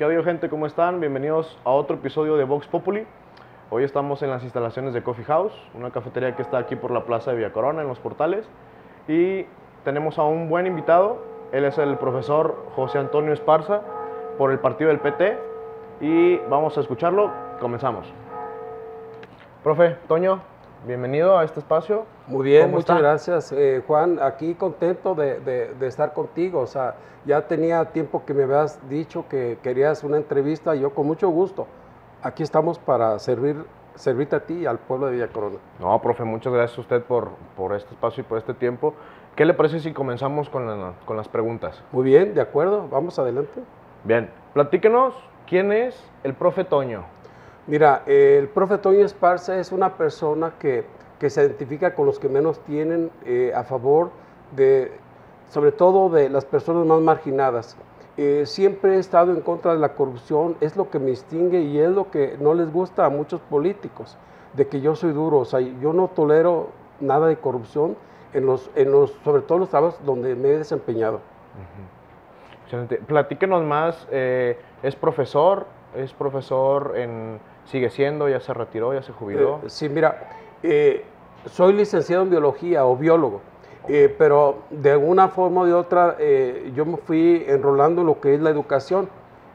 ¿Qué odio gente? ¿Cómo están? Bienvenidos a otro episodio de Vox Populi. Hoy estamos en las instalaciones de Coffee House, una cafetería que está aquí por la plaza de Villa Corona, en los portales. Y tenemos a un buen invitado. Él es el profesor José Antonio Esparza por el partido del PT. Y vamos a escucharlo. Comenzamos. Profe, Toño, bienvenido a este espacio. Muy bien, ¿Cómo muchas está? gracias. Eh, Juan, aquí contento de, de- de estar contigo. O sea, ya tenía tiempo que me habías dicho que querías una entrevista y yo con mucho gusto. Aquí estamos para servir, servirte a ti y al pueblo de Villa Corona. No, profe, muchas gracias a usted por, por este espacio y por este tiempo. ¿Qué le parece si comenzamos con, la- con las preguntas? Muy bien, de acuerdo, vamos adelante. Bien, platíquenos quién es el profe Toño. Mira, eh, el profe Toño Esparza es una persona que, que se identifica con los que menos tienen eh, a favor de, sobre todo de las personas más marginadas. Eh, siempre he estado en contra de la corrupción, es lo que me distingue y es lo que no les gusta a muchos políticos, de que yo soy duro, o sea, yo no tolero nada de corrupción en los, en los, sobre todo en los trabajos donde me he desempeñado. Excelente. Platíquenos más, eh, ¿es profesor? ¿Es profesor en... sigue siendo? ¿Ya se retiró? ¿Ya se jubiló? Eh, sí, mira, eh, soy licenciado en biología o biólogo, eh, pero de alguna forma o de otra eh, yo me fui enrolando en lo que es la educación,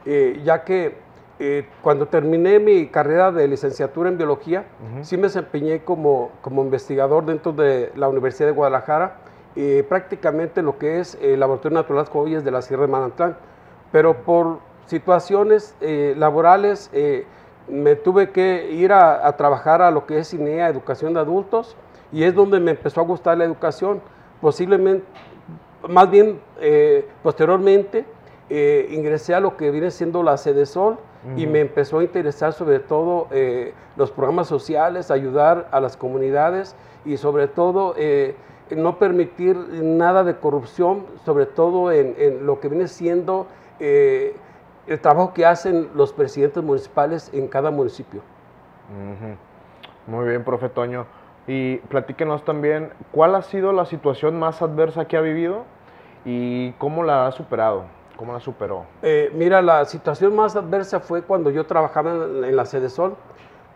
eh, ya que eh, cuando terminé mi carrera de licenciatura en biología, sí me desempeñé como, como investigador dentro de la Universidad de Guadalajara, prácticamente lo que es el Laboratorio Natural Joyas de la Sierra de Manantlán, pero por situaciones eh, laborales eh, me tuve que ir a, a trabajar a lo que es INEA, Educación de Adultos, y es donde me empezó a gustar la educación. Posiblemente, más bien eh, posteriormente, ingresé a lo que viene siendo la Sede Sol y me empezó a interesar sobre todo los programas sociales, ayudar a las comunidades y sobre todo no permitir nada de corrupción, sobre todo en, en lo que viene siendo eh, el trabajo que hacen los presidentes municipales en cada municipio. Ujú. Muy bien, profe Toño. Y platíquenos también, ¿cuál ha sido la situación más adversa que ha vivido y cómo la ha superado? ¿Cómo la superó? Eh, mira, la situación más adversa fue cuando yo trabajaba en, en la Sede Sol.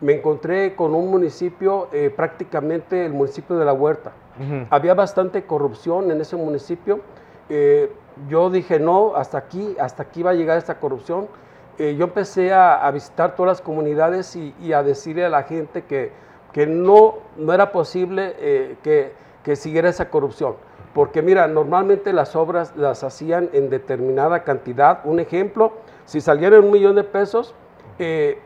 Me encontré con un municipio, eh, prácticamente el municipio de La Huerta. Había bastante corrupción en ese municipio. Eh, yo dije, no, hasta aquí, hasta aquí va a llegar esta corrupción. Eh, yo empecé a, visitar todas las comunidades y, a decirle a la gente que, que no, no era posible eh, que, que siguiera esa corrupción. Porque mira, normalmente las obras las hacían en determinada cantidad. Un ejemplo, si salieran un millón de pesos, eh,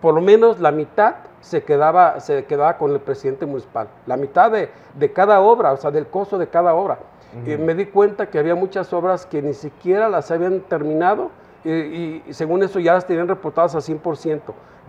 por lo menos la mitad se quedaba, se quedaba con el presidente municipal. La mitad de, de cada obra, o sea, del costo de cada obra. Eh, me di cuenta que había muchas obras que ni siquiera las habían terminado eh, y, según eso ya las tenían reportadas al 100%.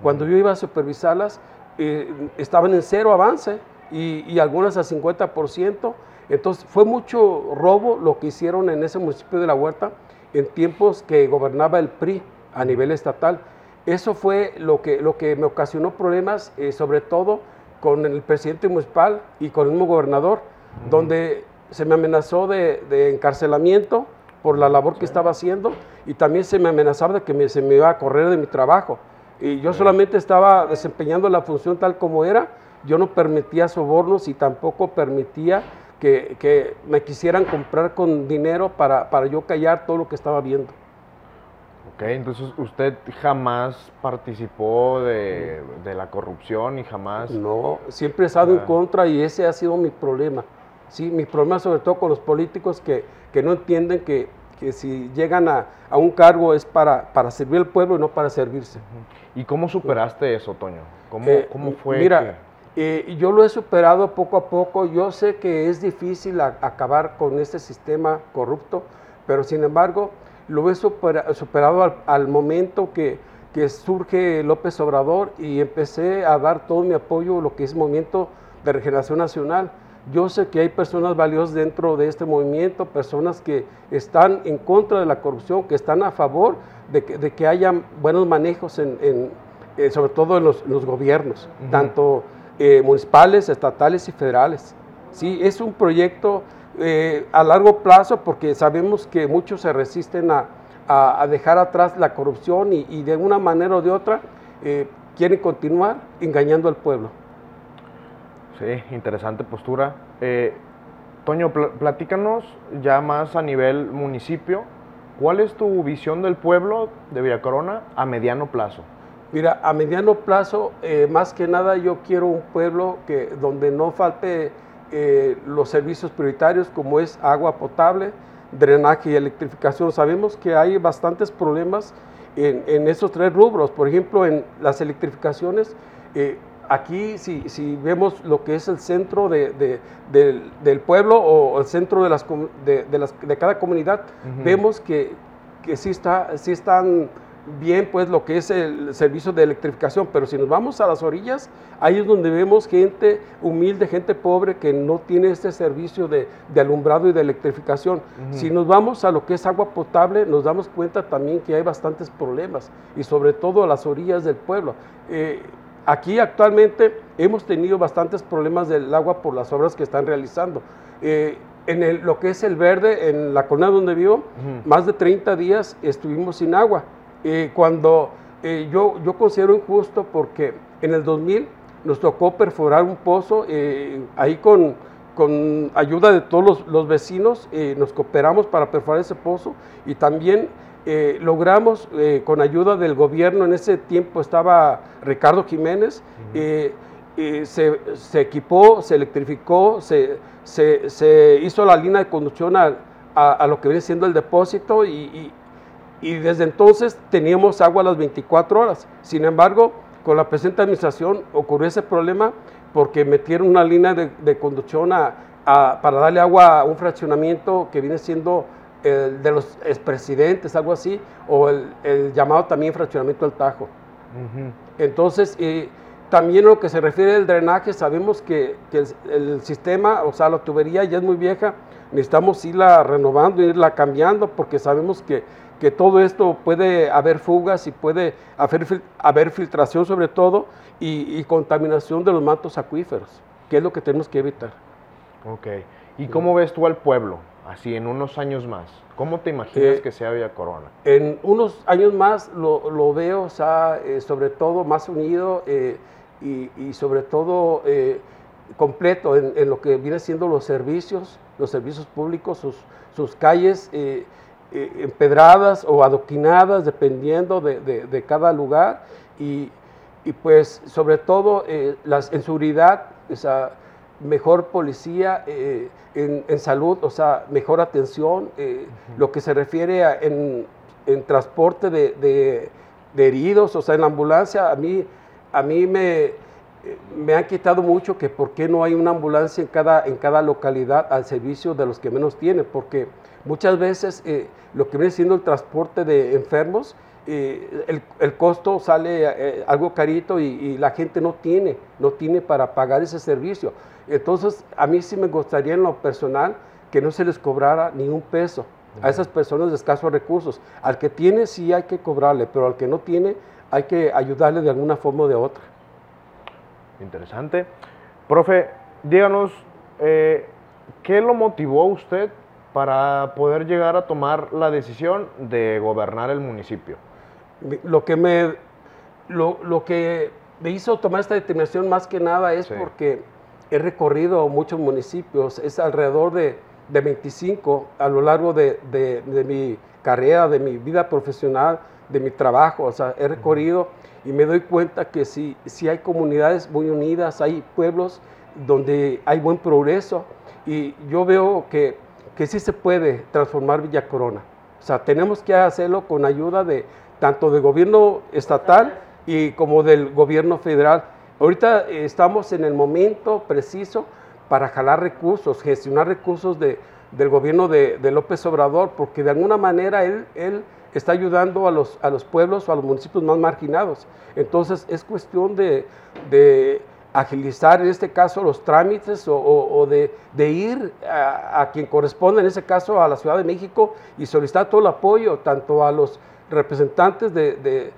Cuando yo iba a supervisarlas, eh, estaban en cero avance y, y algunas al 50%. Entonces fue mucho robo lo que hicieron en ese municipio de La Huerta en tiempos que gobernaba el PRI a nivel estatal. Eso fue lo que, lo que me ocasionó problemas, eh, sobre todo con el presidente municipal y con el mismo gobernador, donde se me amenazó de, de encarcelamiento por la labor que estaba haciendo y también se me amenazaba de que me- se me iba a correr de mi trabajo. Y yo solamente estaba desempeñando la función tal como era, yo no permitía sobornos y tampoco permitía que, que me quisieran comprar con dinero para, para yo callar todo lo que estaba viendo. Ok, entonces usted jamás participó de, de la corrupción y jamás... No, siempre he estado en Ah. contra y ese ha sido mi problema. Sí, mi problema sobre todo con los políticos que, que no entienden que, que si llegan a, a un cargo es para, para servir al pueblo y no para servirse. ¿Y cómo superaste eso, Toño? ¿Cómo, Eh, cómo fue? Mira, eh, yo lo he superado poco a poco. Yo sé que es difícil a- acabar con este sistema corrupto, pero sin embargo lo he supera- superado al, al momento que, que surge López Obrador y empecé a dar todo mi apoyo a lo que es movimiento de regeneración nacional. Yo sé que hay personas valiosas dentro de este movimiento, personas que están en contra de la corrupción, que están a favor de que, de que haya buenos manejos, en, en, eh, sobre todo en los, en los gobiernos, tanto eh, municipales, estatales y federales. Sí, es un proyecto eh, a largo plazo porque sabemos que muchos se resisten a, a, dejar atrás la corrupción y, de una manera o de otra quieren continuar engañando al pueblo. Sí, interesante postura. Eh, Toño, platícanos ya más a nivel municipio, ¿cuál es tu visión del pueblo de Villa Corona a mediano plazo? Mira, a mediano plazo, eh, más que nada yo quiero un pueblo que, donde no falte eh, los servicios prioritarios como es agua potable, drenaje y electrificación. Sabemos que hay bastantes problemas en, esos tres rubros. Por ejemplo, en las electrificaciones, aquí si, si, vemos lo que es el centro de, del, pueblo o el centro de, las, de, cada comunidad, vemos que, que sí, está, sí están bien pues lo que es el servicio de electrificación, pero si nos vamos a las orillas, ahí es donde vemos gente humilde, gente pobre que no tiene este servicio de, alumbrado y de electrificación. Si nos vamos a lo que es agua potable, nos damos cuenta también que hay bastantes problemas y sobre todo a las orillas del pueblo. Eh, aquí actualmente hemos tenido bastantes problemas del agua por las obras que están realizando. Eh, en lo que es el verde, en la colonia donde vivo, más de 30 días estuvimos sin agua cuando eh, yo, yo considero injusto porque en el 2000 nos tocó perforar un pozo, eh, ahí con, con, ayuda de todos los, los vecinos eh, nos cooperamos para perforar ese pozo y también logramos con ayuda del gobierno, en ese tiempo estaba Ricardo Jiménez, se, se, equipó, se electrificó, se, se, se, hizo la línea de conducción a, a, lo que viene siendo el depósito y, y desde entonces teníamos agua a las 24 horas. Sin embargo, con la presente administración ocurrió ese problema porque metieron una línea de, conducción para darle agua a un fraccionamiento que viene siendo el de los expresidentes, algo así, o el, llamado también fraccionamiento del Tajo. Entonces, también en lo que se refiere al drenaje, sabemos que, el, sistema, o sea, la tubería ya es muy vieja, necesitamos irla renovando, irla cambiando, porque sabemos que que todo esto puede haber fugas y puede haber, filtración sobre todo y, contaminación de los mantos acuíferos, que es lo que tenemos que evitar. Ok. ¿Y cómo ves tú al pueblo, así en unos años más? ¿Cómo te imaginas eh, que sea Villa Corona? En unos años más lo, veo, o sea, eh, sobre todo más unido eh, y, sobre todo completo en, lo que viene siendo los servicios, los servicios públicos, sus, sus calles eh, empedradas o adoquinadas, dependiendo de, cada lugar, y, pues sobre todo eh, las, en seguridad, esa mejor policía, eh, en, salud, o sea, mejor atención, lo que se refiere a, en, transporte de, heridos, o sea, en la ambulancia, a mí, a mí me, me han quitado mucho que por qué no hay una ambulancia en cada, en cada localidad al servicio de los que menos tienen, porque Muchas veces eh, lo que viene siendo el transporte de enfermos, eh, el, costo sale eh, algo carito y, la gente no tiene, no tiene para pagar ese servicio. Entonces, a mí sí me gustaría en lo personal que no se les cobrara ni un peso a esas personas de escasos recursos. Al que tiene sí hay que cobrarle, pero al que no tiene hay que ayudarle de alguna forma o de otra. Interesante. Profe, díganos, ¿qué lo motivó a usted para poder llegar a tomar la decisión de gobernar el municipio? Lo que me, lo, que me hizo tomar esta determinación más que nada es porque he recorrido muchos municipios, es alrededor de, de 25 a lo largo de, de, mi carrera, de mi vida profesional, de mi trabajo, o sea, he recorrido y me doy cuenta que si, si hay comunidades muy unidas, hay pueblos donde hay buen progreso y yo veo que que sí se puede transformar Villa Corona. O sea, tenemos que hacerlo con ayuda de tanto del gobierno estatal y como del gobierno federal. Ahorita eh, estamos en el momento preciso para jalar recursos, gestionar recursos de, del gobierno de, López Obrador, porque de alguna manera él, él está ayudando a los, a los pueblos o a los municipios más marginados. Entonces es cuestión de, de agilizar en este caso los trámites o, de, ir a, quien corresponde, en ese caso a la Ciudad de México, y solicitar todo el apoyo, tanto a los representantes de,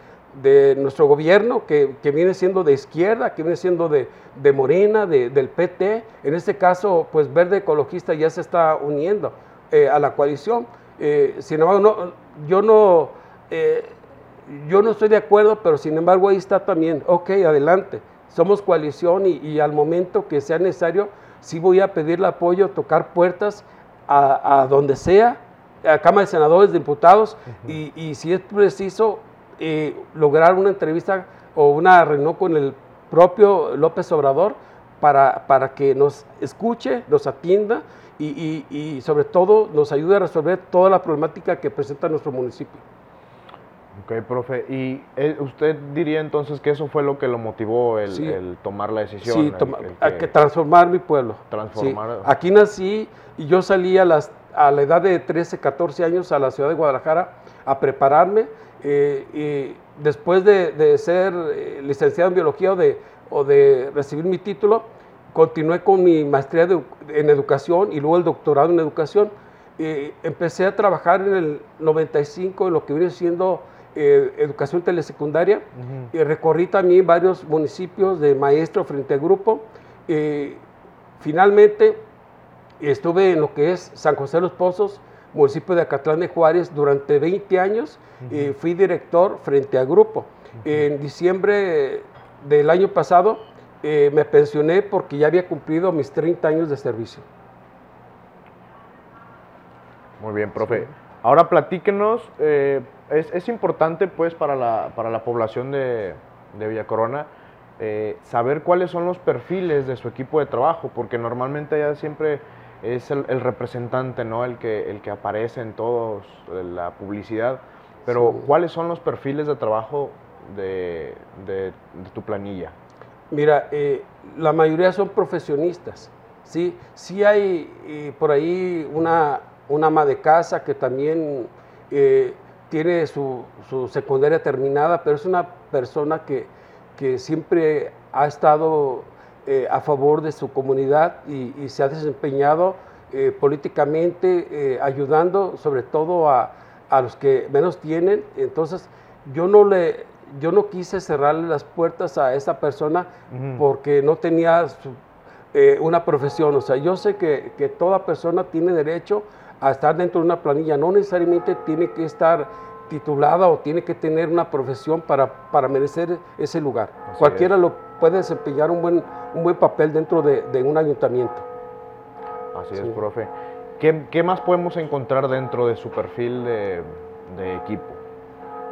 nuestro gobierno, que, viene siendo de izquierda, que viene siendo de, Morena, del PT, en este caso, pues Verde Ecologista ya se está uniendo eh, a la coalición, Eh, sin embargo, no, yo, no, eh, yo no estoy de acuerdo, pero sin embargo ahí está también, ok, adelante, somos coalición y, al momento que sea necesario, sí voy a pedir el apoyo, tocar puertas a, donde sea, a Cámara de Senadores, Diputados, y, y, si es preciso, eh, lograr una entrevista o una reunión con el propio López Obrador para, para que nos escuche, nos atienda y, y, sobre todo nos ayude a resolver toda la problemática que presenta nuestro municipio. Ok, profe. ¿Y eh, usted diría entonces que eso fue lo que lo motivó el, tomar la decisión? Sí, que, transformar mi pueblo. Transformar. Aquí nací y yo salí a, las, a la edad de 13, 14 años a la ciudad de Guadalajara a prepararme. Eh, y después de, ser eh, licenciado en biología o de, o de recibir mi título, continué con mi maestría en educación y luego el doctorado en educación. empecé a trabajar en el 95 en lo que viene siendo eh, educación telesecundaria y recorrí también varios municipios de maestro frente al grupo. finalmente estuve en lo que es San José de los Pozos, municipio de Acatlán de Juárez, durante 20 años. y fui director frente al grupo. En diciembre del año pasado eh, me pensioné porque ya había cumplido mis 30 años de servicio. Muy bien, profe. Ahora platíquenos, eh, es, importante pues para la, para la población de, de Villa Corona eh, saber cuáles son los perfiles de su equipo de trabajo, porque normalmente ya siempre es el, representante, ¿no? El que, el que aparece en toda la publicidad. Pero, ¿cuáles son los perfiles de trabajo de, de tu planilla? Mira, eh, la mayoría son profesionistas, ¿sí? Sí hay eh, por ahí una, una, ama de casa que también eh, tiene su, secundaria terminada, pero es una persona que, que siempre ha estado a favor de su comunidad y, se ha desempeñado políticamente, ayudando sobre todo a, a los que menos tienen. Entonces, yo no le, yo no quise cerrarle las puertas a esa persona porque no tenía eh, una profesión. O sea, yo sé que, que, toda persona tiene derecho a estar dentro de una planilla. No necesariamente tiene que estar titulada o tiene que tener una profesión para, para merecer ese lugar. Cualquiera lo puede desempeñar un buen, un buen papel dentro de, de un ayuntamiento. Así es, profe. ¿Qué, ¿Qué, más podemos encontrar dentro de su perfil de, de equipo?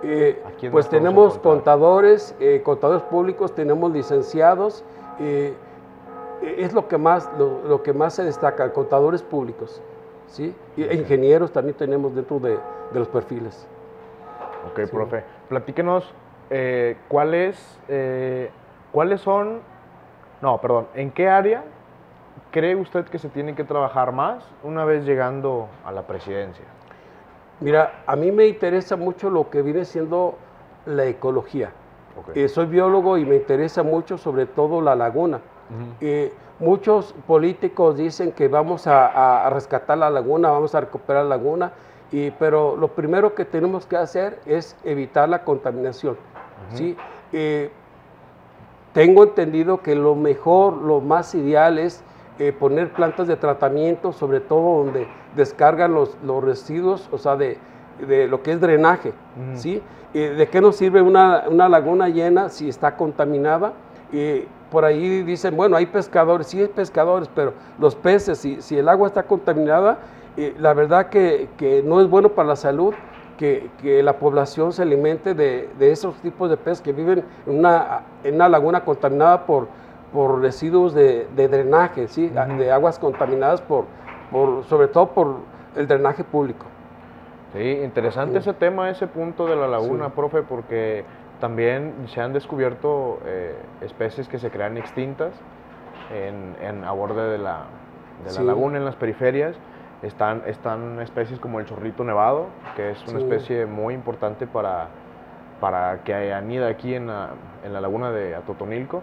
Eh, pues tenemos contadores, eh, contadores públicos, tenemos licenciados, eh, es lo que más, lo, que más se destaca, contadores públicos, ¿sí? E ingenieros también tenemos dentro de, los perfiles. Ok, profe. Platíquenos cuáles, cuáles son, no, perdón, ¿en qué área cree usted que se tiene que trabajar más una vez llegando a la presidencia? Mira, a mí me interesa mucho lo que viene siendo la ecología. Eh, soy biólogo y me interesa mucho sobre todo la laguna. Eh, muchos políticos dicen que vamos a, rescatar la laguna, vamos a recuperar la laguna, y, pero lo primero que tenemos que hacer es evitar la contaminación. ¿sí? Eh, tengo entendido que lo mejor, lo más ideal es poner plantas de tratamiento, sobre todo donde descargan los, los residuos, o sea, de, de lo que es drenaje, ¿sí? ¿De qué nos sirve una, una, laguna llena si está contaminada? Y por ahí dicen, bueno, hay pescadores, sí hay pescadores, pero los peces, si, si el agua está contaminada, eh, la verdad que, que, no es bueno para la salud que, que la población se alimente de, de, esos tipos de peces que viven en una, en una laguna contaminada por, por residuos de, de drenaje, ¿sí? de aguas contaminadas por, sobre todo por el drenaje público. Sí, interesante ese tema, ese punto de la laguna, profe, porque también se han descubierto eh, especies que se crean extintas en, en a borde de la, de la laguna, en las periferias. Están, están especies como el chorrito nevado, que es una especie muy importante para, para que anida aquí en la, en la laguna de Atotonilco.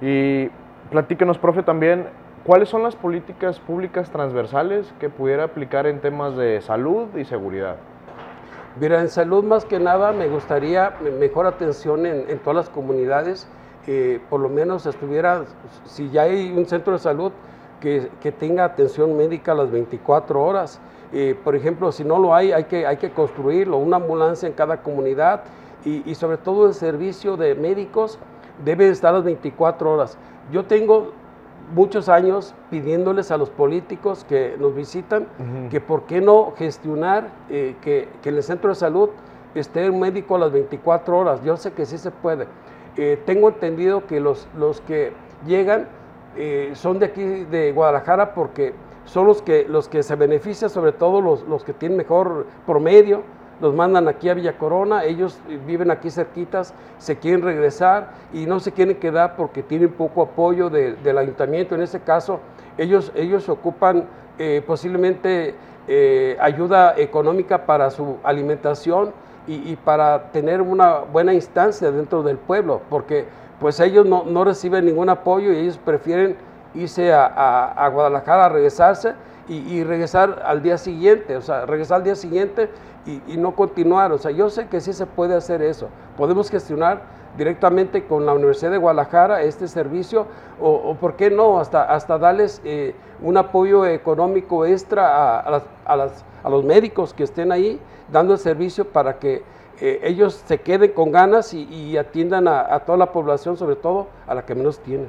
Y platíquenos, profe, también ¿Cuáles son las políticas públicas transversales que pudiera aplicar en temas de salud y seguridad? Mira, en salud más que nada me gustaría mejor atención en, todas las comunidades, que por lo menos estuviera, si ya hay un centro de salud, que, tenga atención médica las 24 horas. Eh, por ejemplo, si no lo hay, hay que, hay que construirlo, una ambulancia en cada comunidad y, y sobre todo el servicio de médicos debe estar las 24 horas. Yo tengo muchos años pidiéndoles a los políticos que nos visitan que por qué no gestionar eh, que, que, en el centro de salud esté un médico a las 24 horas. Yo sé que sí se puede. Eh, tengo entendido que los, los que llegan eh, son de aquí de Guadalajara porque son los que, los que se benefician, sobre todo los, los que tienen mejor promedio, los mandan aquí a Villa Corona, ellos viven aquí cerquitas, se quieren regresar y no se quieren quedar porque tienen poco apoyo del ayuntamiento. En este caso, ellos, ellos ocupan eh, posiblemente eh, ayuda económica para su alimentación y, para tener una buena instancia dentro del pueblo, porque pues ellos no, no reciben ningún apoyo y ellos prefieren irse a, a, a Guadalajara a regresarse y, y, regresar al día siguiente, o sea, regresar al día siguiente y, no continuar. O sea, yo sé que sí se puede hacer eso. Podemos gestionar directamente con la Universidad de Guadalajara este servicio o, por qué no, hasta, hasta darles eh, un apoyo económico extra a, a, los médicos que estén ahí dando el servicio para que eh, ellos se queden con ganas y, atiendan a, toda la población, sobre todo a la que menos tiene.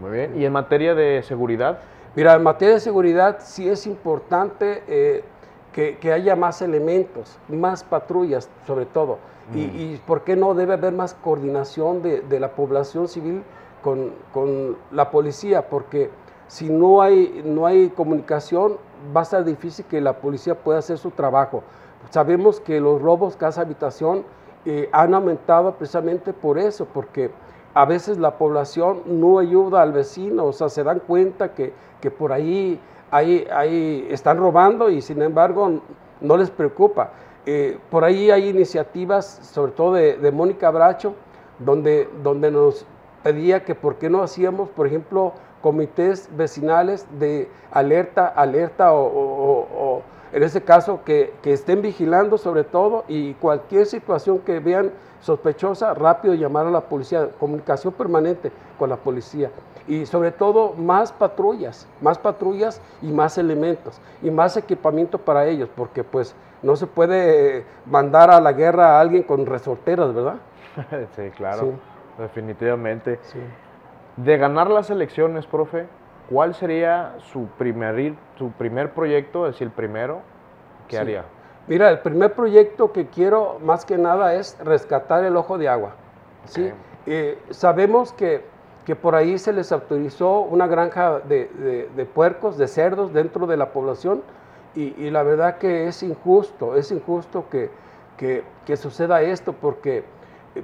Muy bien. ¿Y en materia de seguridad? Mira, en materia de seguridad sí es importante eh, que, haya más elementos, más patrullas sobre todo. Y, y, por qué no debe haber más coordinación de, de la población civil con, con, la policía? Porque si no hay, no hay comunicación, va a ser difícil que la policía pueda hacer su trabajo. Sabemos que los robos casa habitación eh, han aumentado precisamente por eso, porque a veces la población no ayuda al vecino, o sea, se dan cuenta que, que por ahí ahí, ahí están robando y sin embargo no les preocupa. Eh, por ahí hay iniciativas, sobre todo de, Mónica Bracho, donde, donde nos pedía que por qué no hacíamos, por ejemplo, comités vecinales de alerta, alerta o, en ese caso que, que, estén vigilando sobre todo y cualquier situación que vean sospechosa, rápido llamar a la policía, comunicación permanente con la policía y sobre todo más patrullas, más patrullas y más elementos y más equipamiento para ellos, porque pues no se puede mandar a la guerra a alguien con resorteras, ¿verdad? sí, claro, definitivamente. De ganar las elecciones, profe, ¿cuál sería su primer, su primer proyecto, es decir, el primero que haría? Mira, el primer proyecto que quiero más que nada es rescatar el ojo de agua. ¿sí? Eh, sabemos que que por ahí se les autorizó una granja de, puercos, de cerdos dentro de la población y, la verdad que es injusto, es injusto que, que, suceda esto porque,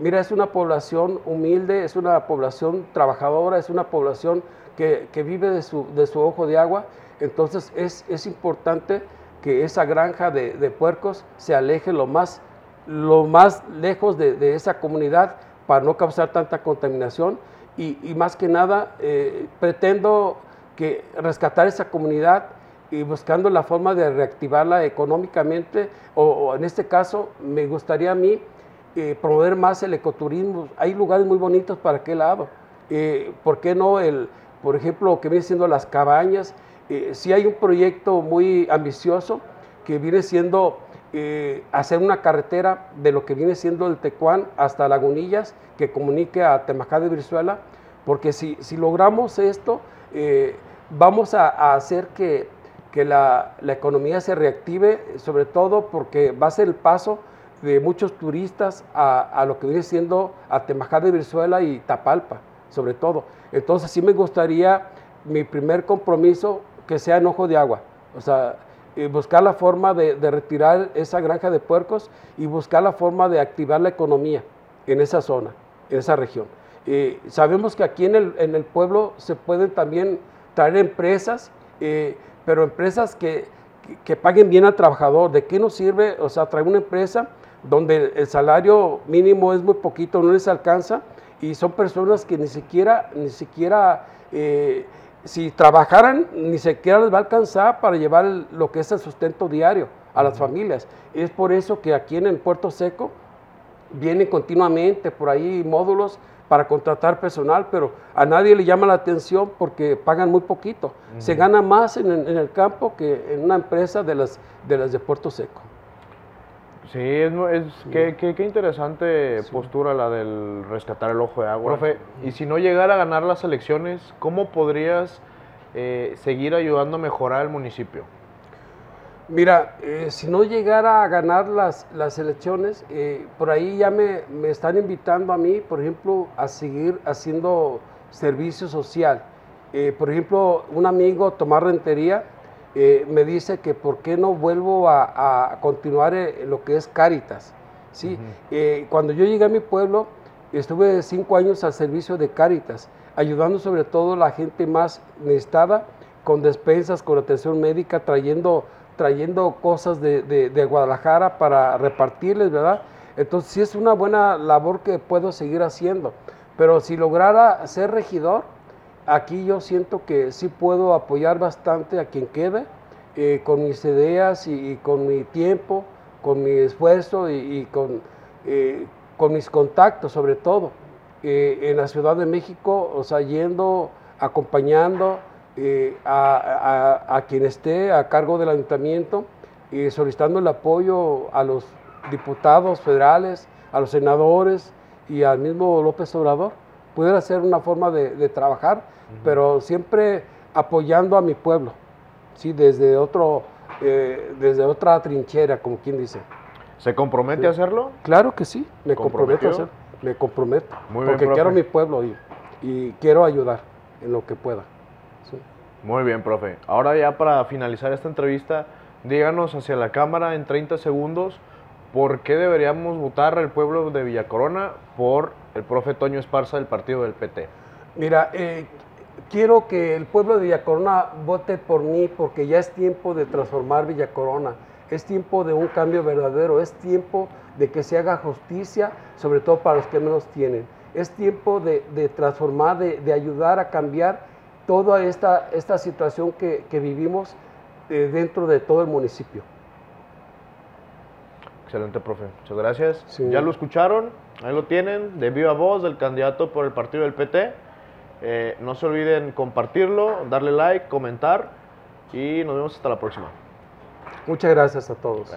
mira, es una población humilde, es una población trabajadora, es una población que, vive de su, de su, ojo de agua, entonces es, es importante que esa granja de, puercos se aleje lo más, lo más lejos de esa comunidad para no causar tanta contaminación y, más que nada eh, pretendo que rescatar esa comunidad y buscando la forma de reactivarla económicamente o, en este caso me gustaría a mí eh, promover más el ecoturismo. Hay lugares muy bonitos para aquel lado. Eh, ¿Por qué no el, por ejemplo, lo que viene siendo las cabañas? si hay un proyecto muy ambicioso que viene siendo hacer una carretera de lo que viene siendo el Tecuán hasta Lagunillas que comunique a Temajá de Virzuela, porque si, si logramos esto, eh, vamos a, hacer que, que la, la, economía se reactive, sobre todo porque va a ser el paso de muchos turistas a, a lo que viene siendo a Temajá de Virzuela y Tapalpa, sobre todo. Entonces sí me gustaría mi primer compromiso que sea en ojo de agua, o sea, buscar la forma de, retirar esa granja de puercos y buscar la forma de activar la economía en esa zona en esa región. Sabemos que aquí en el, en el, pueblo se pueden también traer empresas, eh, pero empresas que, que, paguen bien al trabajador. ¿De qué nos sirve? O sea, traer una empresa donde el salario mínimo es muy poquito, no les alcanza, y son personas que ni siquiera, ni siquiera, eh, si trabajaran, ni siquiera les va a alcanzar para llevar lo que es el sustento diario a las familias. Es por eso que aquí en el Puerto Seco, vienen continuamente por ahí módulos para contratar personal, pero a nadie le llama la atención porque pagan muy poquito. Se gana más en, el campo que en una empresa de las de, las de Puerto Seco. Sí, es, es Qué, interesante postura la del rescatar el ojo de agua. Profe, y si no llegara a ganar las elecciones, ¿cómo podrías eh, seguir ayudando a mejorar el municipio? Mira, eh, si no llegara a ganar las, las elecciones, eh, por ahí ya me, me, están invitando a mí, por ejemplo, a seguir haciendo servicio social. por ejemplo, un amigo, Tomás Rentería, me dice que por qué no vuelvo a, continuar en lo que es Cáritas. ¿sí? cuando yo llegué a mi pueblo, estuve cinco años al servicio de Cáritas, ayudando sobre todo a la gente más necesitada, con despensas, con atención médica, trayendo trayendo cosas de, Guadalajara para repartirles, ¿verdad? Entonces sí es una buena labor que puedo seguir haciendo, pero si lograra ser regidor, aquí yo siento que sí puedo apoyar bastante a quien quede, eh, con mis ideas y, con mi tiempo, con mi esfuerzo y, con, eh, con mis contactos sobre todo. Eh, en la Ciudad de México, o sea, yendo, acompañando, a, quien esté a cargo del ayuntamiento y solicitando el apoyo a los diputados federales, a los senadores y al mismo López Obrador. Pudiera ser una forma de, trabajar, pero siempre apoyando a mi pueblo, ¿sí? desde, otro, eh, desde otra trinchera, como quien dice. ¿Se compromete a hacerlo? Claro que sí, me comprometo a hacerlo, me comprometo, porque quiero mi pueblo y quiero ayudar en lo que pueda. Muy bien, profe. Ahora ya para finalizar esta entrevista, díganos hacia la cámara en 30 segundos por qué deberíamos votar al pueblo de Villacorona por el profe Toño Esparza del partido del PT. Mira, eh, quiero que el pueblo de Villacorona vote por mí porque ya es tiempo de transformar Villacorona. Es tiempo de un cambio verdadero, es tiempo de que se haga justicia, sobre todo para los que menos tienen. Es tiempo de, transformar, de, ayudar a cambiar toda esta, esta situación que, vivimos eh, dentro de todo el municipio. Excelente, profe. Muchas gracias. Ya lo escucharon, ahí lo tienen, de viva voz del candidato por el partido del PT. Eh, no se olviden compartirlo, darle like, comentar y nos vemos hasta la próxima. Muchas gracias a todos.